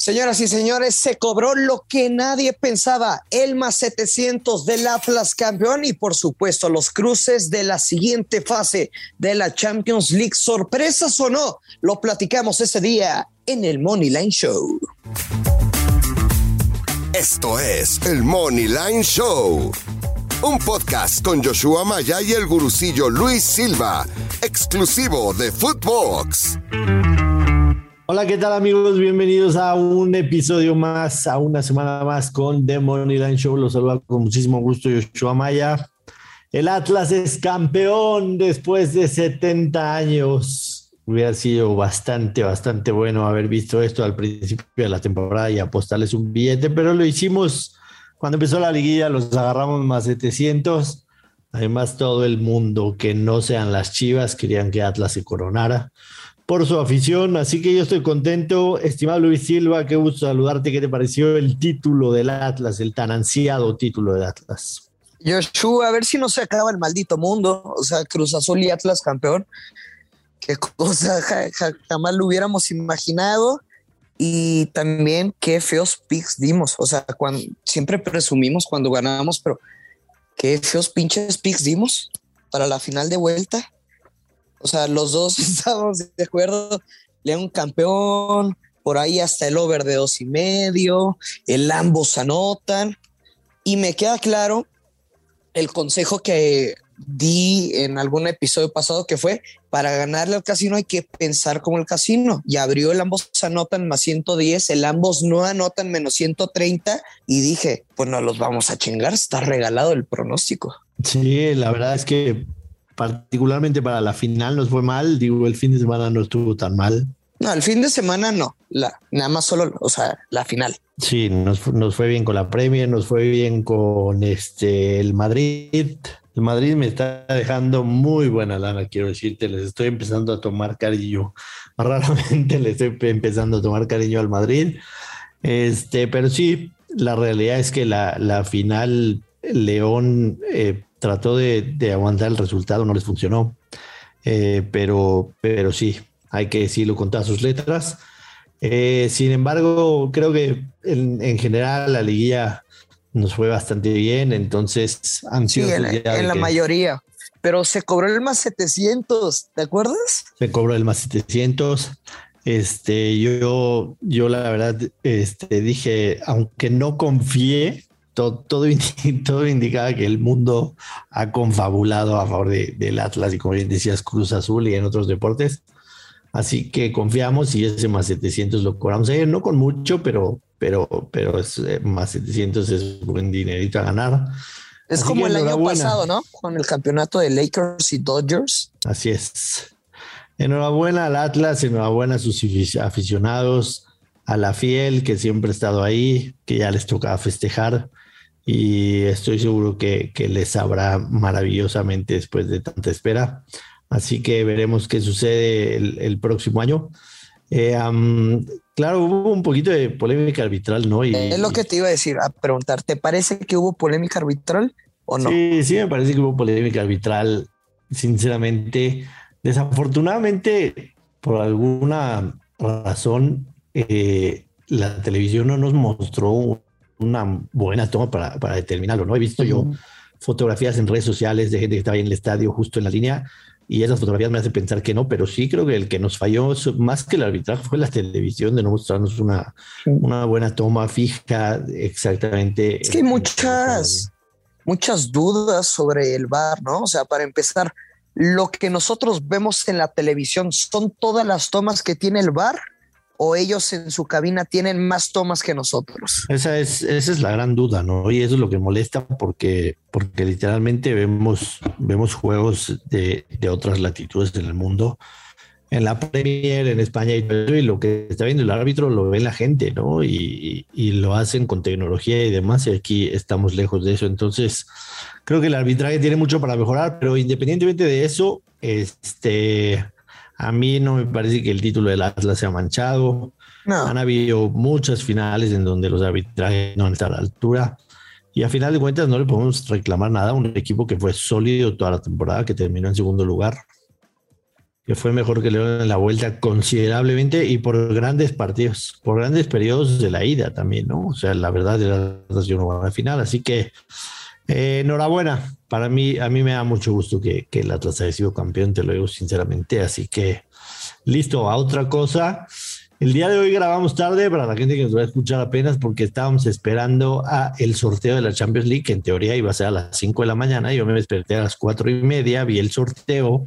Señoras y señores, se cobró lo que nadie pensaba, el más 700 del Atlas campeón y por supuesto los cruces de la siguiente fase de la Champions League. ¿Sorpresas o no? Lo platicamos ese día en el Money Line Show. Esto es el Money Line Show, un podcast con Joshua Maya y el gurucillo Luis Silva, exclusivo de Footbox. Hola, ¿qué tal amigos? Bienvenidos a un episodio más, a una semana más con The Money Line Show. Los saludo con muchísimo gusto, Yoshua Maya. El Atlas es campeón después de 70 años. Hubiera sido bastante, bastante bueno haber visto esto al principio de la temporada y apostarles un billete, pero lo hicimos cuando empezó la liguilla, los agarramos más 700. Además, todo el mundo que no sean las chivas querían que Atlas se coronara por su afición. Así que yo estoy contento. Estimado Luis Silva, qué gusto saludarte. ¿Qué te pareció el título del Atlas, el tan ansiado título del Atlas? Yoshua, a ver si no se acaba el maldito mundo. O sea, Cruz Azul y Atlas campeón. Qué cosa, jamás lo hubiéramos imaginado. Y también qué feos picks dimos. O sea, siempre presumimos cuando ganábamos, pero qué feos pinches picks dimos para la final de vuelta. O sea, los dos estábamos de acuerdo. León campeón, por ahí hasta el over de dos y medio, el ambos anotan. Y me queda claro el consejo que di en algún episodio pasado que fue para ganarle al casino hay que pensar como el casino y abrió el ambos anotan más 110 el ambos no anotan menos 130 y dije pues no los vamos a chingar está regalado el pronóstico sí la verdad es que particularmente para la final nos fue mal. Digo, el fin de semana no estuvo tan mal. No, el fin de semana no, la, nada más solo, o sea, la final. Sí, nos, fue bien con la Premier, nos fue bien con este el Madrid. El Madrid me está dejando muy buena lana, quiero decirte, les estoy empezando a tomar cariño. Raramente les estoy empezando a tomar cariño al Madrid. Este, pero sí, la realidad es que la, la final León eh, trató de, aguantar el resultado, no les funcionó. Eh, pero, pero sí, hay que decirlo con todas sus letras. Eh, sin embargo, creo que en, general la liguilla nos fue bastante bien, entonces ansiosos sí, en, la mayoría. Pero se cobró el más 700, ¿te acuerdas? Se cobró el más 700. Este, yo, yo la verdad, este, dije, aunque no confié, todo, todo, indicaba que el mundo ha confabulado a favor del Atlas y como bien decías, Cruz Azul y en otros deportes. Así que confiamos y ese más 700 lo cobramos ayer, no con mucho, pero, pero, pero es, eh, más 700 es buen dinerito a ganar. Es como el año pasado, ¿no? Con el campeonato de Lakers y Dodgers. Así es. Enhorabuena al Atlas, enhorabuena a sus aficionados, a la fiel que siempre ha estado ahí, que ya les toca festejar y estoy seguro que, les sabrá maravillosamente después de tanta espera. Así que veremos qué sucede el, próximo año. Eh, claro, hubo un poquito de polémica arbitral, ¿no? Y, es lo que te iba a decir, a preguntar, ¿te parece que hubo polémica arbitral o no? Sí, sí, me parece que hubo polémica arbitral, sinceramente. Desafortunadamente, por alguna razón, eh, la televisión no nos mostró una buena toma para, para determinarlo, ¿no? He visto yo fotografías en redes sociales de gente que estaba en el estadio justo en la línea y esas fotografías me hacen pensar que no, pero sí creo que el que nos falló más que el arbitraje fue la televisión de no mostrarnos una, una buena toma fija exactamente. Es que hay muchas, muchas dudas sobre el bar, ¿no? O sea, para empezar, lo que nosotros vemos en la televisión son todas las tomas que tiene el bar o ellos en su cabina tienen más tomas que nosotros? Esa es, esa es la gran duda, ¿no? Y eso es lo que molesta porque, porque literalmente vemos, vemos juegos de, de otras latitudes en el mundo. En la Premier, en España y, lo que está viendo el árbitro lo ve la gente, ¿no? Y, y, lo hacen con tecnología y demás, y aquí estamos lejos de eso. Entonces, creo que el arbitraje tiene mucho para mejorar, pero independientemente de eso, este, a mí no me parece que el título del Atlas sea manchado. Han habido muchas finales en donde los arbitrajes no han estado a la altura. Y a final de cuentas no le podemos reclamar nada a un equipo que fue sólido toda la temporada, que terminó en segundo lugar. que fue mejor que León en la vuelta considerablemente y por grandes partidos, por grandes periodos de la ida también, ¿no? O sea, la verdad era una buena final, así que eh, enhorabuena. Para mí, a mí me da mucho gusto que, que el Atlas haya sido campeón, te lo digo sinceramente, así que listo, a otra cosa. El día de hoy grabamos tarde para la gente que nos va a escuchar apenas porque estábamos esperando a el sorteo de la Champions League, que en teoría iba a ser a las 5 de la mañana. Yo me desperté a las cuatro y media, vi el sorteo,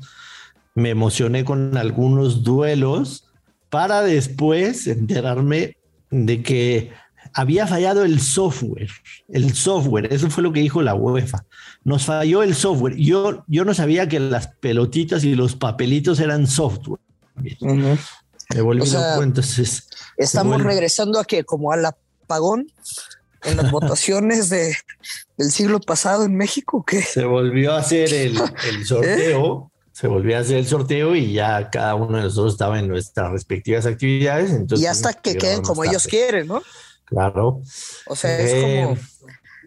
me emocioné con algunos duelos para después enterarme de que había fallado el software. El software, eso fue lo que dijo la UEFA. Nos falló el software. Yo, yo no sabía que las pelotitas y los papelitos eran software. Entonces, estamos regresando a que como al apagón en las votaciones de, del siglo pasado en México, que se volvió a hacer el, el sorteo. ¿Eh? Se volvió a hacer el sorteo y ya cada uno de nosotros estaba en nuestras respectivas actividades. Entonces, y hasta que queden como ellos quieren, ¿no? Claro. O sea, es, como, eh,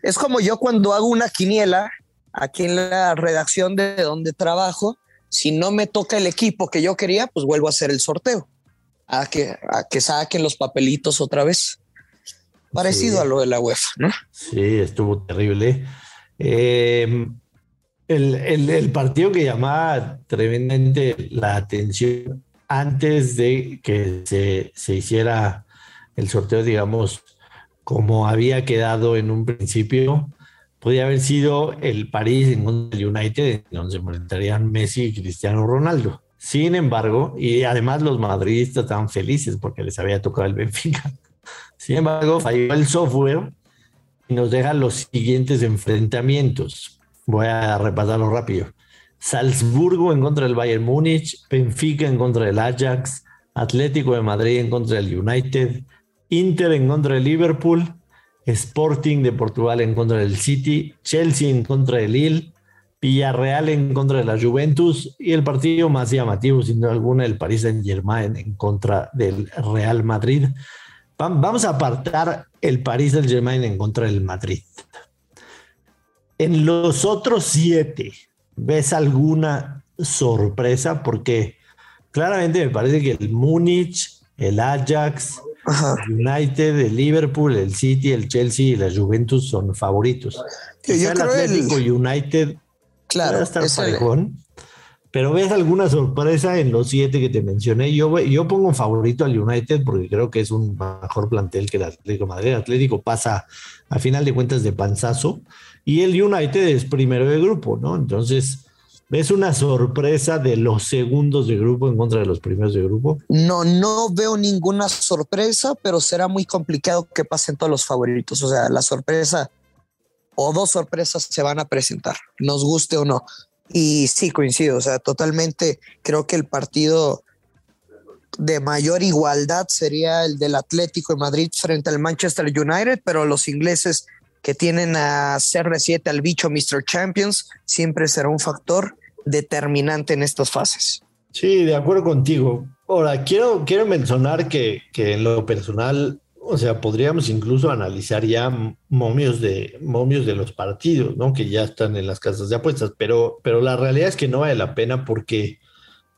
es como yo cuando hago una quiniela aquí en la redacción de donde trabajo, si no me toca el equipo que yo quería, pues vuelvo a hacer el sorteo a que, a que saquen los papelitos otra vez. Parecido a lo de la UEFA, ¿no? Sí, estuvo terrible. Eh, el, partido que llamaba tremendamente la atención antes de que se, se, hiciera el sorteo, digamos, como había quedado en un principio, podía haber sido el París en contra del United, donde se enfrentarían Messi y Cristiano Ronaldo. Sin embargo, y además los madridistas estaban felices porque les había tocado el Benfica. Sin embargo, falló el software y nos deja los siguientes enfrentamientos. Voy a repasarlo rápido. Salzburgo en contra del Bayern Múnich, Benfica en contra del Ajax, Atlético de Madrid en contra del United, Inter en contra del Liverpool, Sporting de Portugal en contra del City, Chelsea en contra del Lille, Villarreal en contra de la Juventus y el partido más llamativo, sin duda alguna, el Paris Saint Germain en contra del Real Madrid. Vamos a apartar el Paris Saint Germain en contra del Madrid. En los otros siete, ¿ves alguna sorpresa? Porque claramente me parece que el Múnich, el Ajax, el United, el Liverpool, el City, el Chelsea y la Juventus son favoritos. Yo, el Atlético United Claro. Estar pero ves alguna sorpresa en los siete que te mencioné. Yo, yo pongo un favorito al United porque creo que es un mejor plantel que el Atlético Madrid. El Atlético pasa a final de cuentas de panzazo y el United es primero de grupo, ¿no? Entonces, ¿ves una sorpresa de los segundos de grupo en contra de los primeros de grupo? No, no veo ninguna sorpresa, pero será muy complicado que pasen todos los favoritos. O sea, la sorpresa o dos sorpresas se van a presentar, nos guste o no. Y sí, coincido, o sea, totalmente creo que el partido de mayor igualdad sería el del Atlético de Madrid frente al Manchester United, pero los ingleses que tienen a CR7 al bicho Mr. Champions siempre será un factor determinante en estas fases. Sí, de acuerdo contigo. Ahora, quiero, quiero mencionar que, que en lo personal o sea, podríamos incluso analizar ya momios de, momios de los partidos, ¿no? Que ya están en las casas de apuestas, pero, pero la realidad es que no vale la pena porque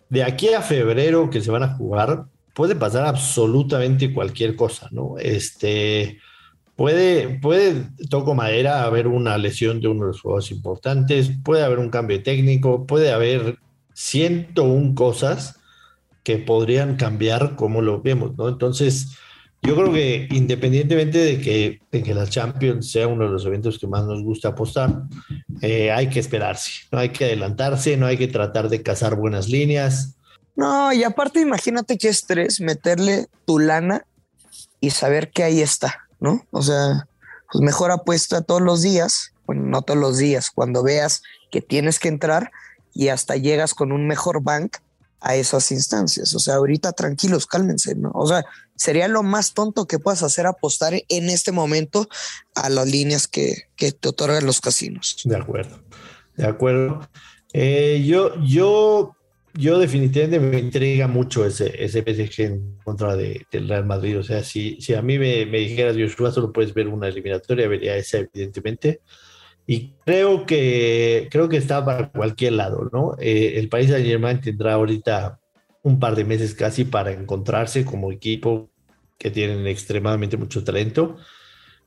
de aquí a febrero que se van a jugar, puede pasar absolutamente cualquier cosa, ¿no? Este, puede, puede, toco madera, haber una lesión de uno de los juegos importantes, puede haber un cambio técnico, puede haber 101 cosas que podrían cambiar como lo vemos, ¿no? Entonces, yo creo que independientemente de que, que la Champions sea uno de los eventos que más nos gusta apostar, eh, hay que esperarse, no hay que adelantarse, no hay que tratar de cazar buenas líneas. No, y aparte imagínate qué estrés meterle tu lana y saber que ahí está, ¿no? O sea, pues mejor apuesta todos los días, bueno, no todos los días, cuando veas que tienes que entrar y hasta llegas con un mejor bank a esas instancias. O sea, ahorita tranquilos, cálmense, ¿no? O sea, sería lo más tonto que puedas hacer apostar en este momento a las líneas que, te otorgan los casinos. De acuerdo, de acuerdo. Eh, yo, yo, yo definitivamente me intriga mucho ese, ese PSG en contra de, del Real Madrid. O sea, si, si a mí me, me dijeras, Joshua, solo puedes ver una eliminatoria, vería esa, evidentemente. Y creo que, creo que está para cualquier lado, ¿no? Eh, el país de Germain tendrá ahorita un par de meses casi para encontrarse como equipo que tienen extremadamente mucho talento.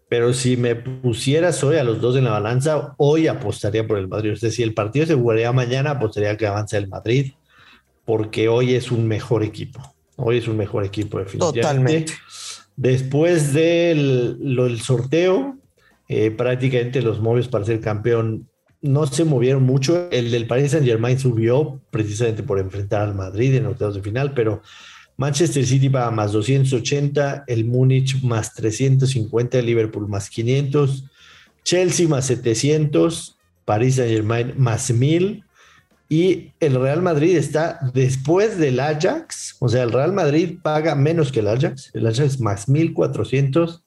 Pero si me pusieras hoy a los dos en la balanza, hoy apostaría por el Madrid. Es decir, si el partido se jugaría mañana, apostaría que avanza el Madrid, porque hoy es un mejor equipo. Hoy es un mejor equipo, definitivamente. Totalmente. Después del sorteo, eh, prácticamente los móviles para ser campeón no se movieron mucho. El del Paris Saint Germain subió precisamente por enfrentar al Madrid en octavos de final, pero Manchester City va más 280, el Múnich más 350, el Liverpool más 500, Chelsea más 700, Paris Saint Germain más 1000 y el Real Madrid está después del Ajax, o sea, el Real Madrid paga menos que el Ajax, el Ajax más 1400,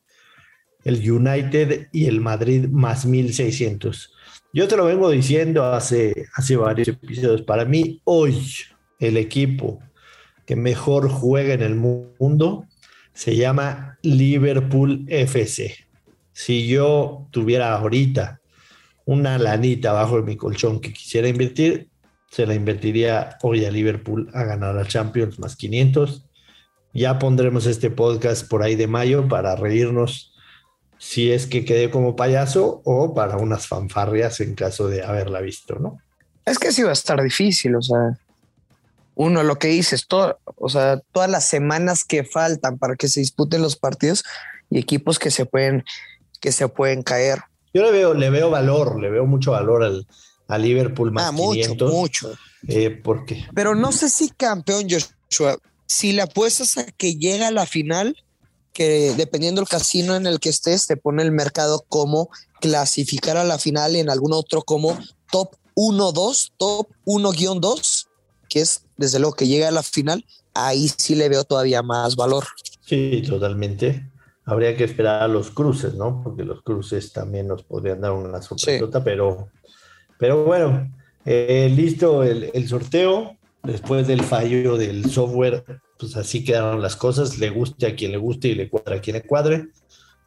el United y el Madrid más 1600. Yo te lo vengo diciendo hace, hace varios episodios. Para mí, hoy, el equipo que mejor juega en el mundo se llama Liverpool FC. Si yo tuviera ahorita una lanita bajo de mi colchón que quisiera invertir, se la invertiría hoy a Liverpool a ganar la Champions más 500. Ya pondremos este podcast por ahí de mayo para reírnos si es que quedé como payaso o para unas fanfarrias en caso de haberla visto, ¿no? Es que sí va a estar difícil, o sea, uno lo que dices, todo, o sea, todas las semanas que faltan para que se disputen los partidos y equipos que se pueden, que se pueden caer. Yo le veo, le veo valor, le veo mucho valor al, a Liverpool más ah, mucho, mucho. Eh, porque... Pero no sé si campeón Joshua, si le apuestas a que llega a la final, que dependiendo del casino en el que estés, te pone el mercado como clasificar a la final en algún otro como top 1-2, top 1-2, que es desde luego que llega a la final, ahí sí le veo todavía más valor. Sí, totalmente. Habría que esperar a los cruces, ¿no? Porque los cruces también nos podrían dar una sorpresa, pero pero bueno, eh, listo el, sorteo. Después del fallo del software, pues así quedaron las cosas. Le guste a quien le guste y le cuadra a quien le cuadre.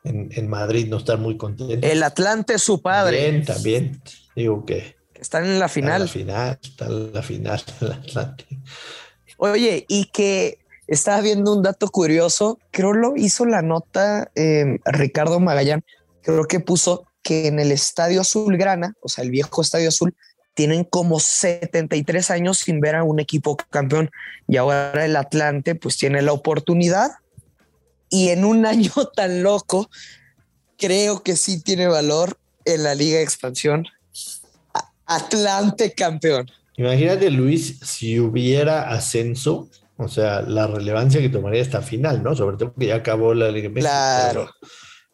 En, Madrid no están muy contentos. El Atlante, su padre. También, también. Digo que. Están en la final. En la final, está en la final el Atlante. Oye, y que estaba viendo un dato curioso. Creo lo hizo la nota eh, Ricardo Magallán. Creo que puso que en el Estadio Azulgrana, o sea, el viejo Estadio Azul, tienen como 73 años sin ver a un equipo campeón y ahora el Atlante pues tiene la oportunidad y en un año tan loco creo que sí tiene valor en la Liga de Expansión. Atlante campeón. Imagínate Luis si hubiera ascenso, o sea, la relevancia que tomaría esta final, ¿no? Sobre todo que ya acabó la Liga Claro.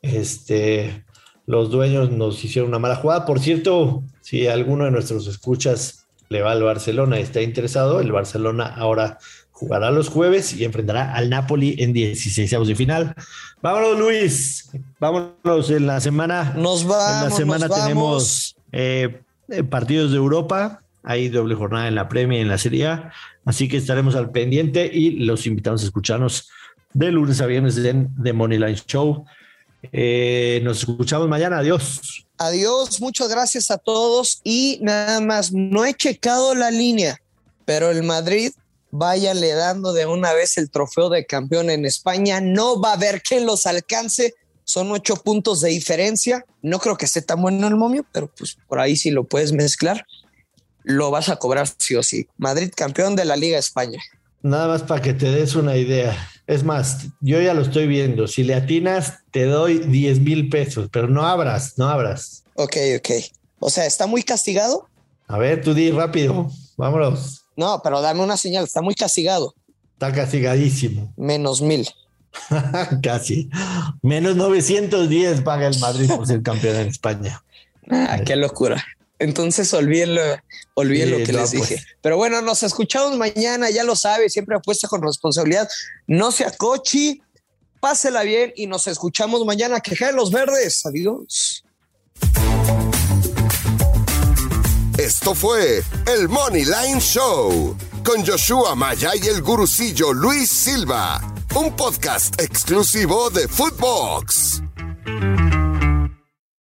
este, los dueños nos hicieron una mala jugada. Por cierto, si alguno de nuestros escuchas le va al Barcelona y está interesado, el Barcelona ahora jugará los jueves y enfrentará al Napoli en 16 de final. Vámonos, Luis. Vámonos en la semana. Nos vamos. En la semana tenemos eh, partidos de Europa. Hay doble jornada en la Premier y en la Serie A. Así que estaremos al pendiente y los invitamos a escucharnos de lunes a viernes en The Moneyline Show. Eh, nos escuchamos mañana. Adiós. Adiós, muchas gracias a todos. Y nada más, no he checado la línea, pero el Madrid, váyale dando de una vez el trofeo de campeón en España. No va a haber quien los alcance. Son ocho puntos de diferencia. No creo que esté tan bueno el momio, pero pues por ahí si lo puedes mezclar, lo vas a cobrar sí o sí. Madrid campeón de la Liga España. Nada más para que te des una idea. Es más, yo ya lo estoy viendo. Si le atinas, te doy 10 mil pesos, pero no abras, no abras. Ok, ok. O sea, ¿está muy castigado? A ver, tú di rápido. Vámonos. No, pero dame una señal. Está muy castigado. Está castigadísimo. Menos mil. Casi. Menos 910 paga el Madrid por ser campeón en España. Ah, qué locura. Entonces olvídenlo, olvídenlo lo que les dije. Pues. Pero bueno, nos escuchamos mañana, ya lo sabe, siempre apuesta con responsabilidad. No sea cochi, pásela bien y nos escuchamos mañana. Que los verdes. Adiós. Esto fue el Money Line Show con Joshua Maya y el gurucillo Luis Silva, un podcast exclusivo de Footbox.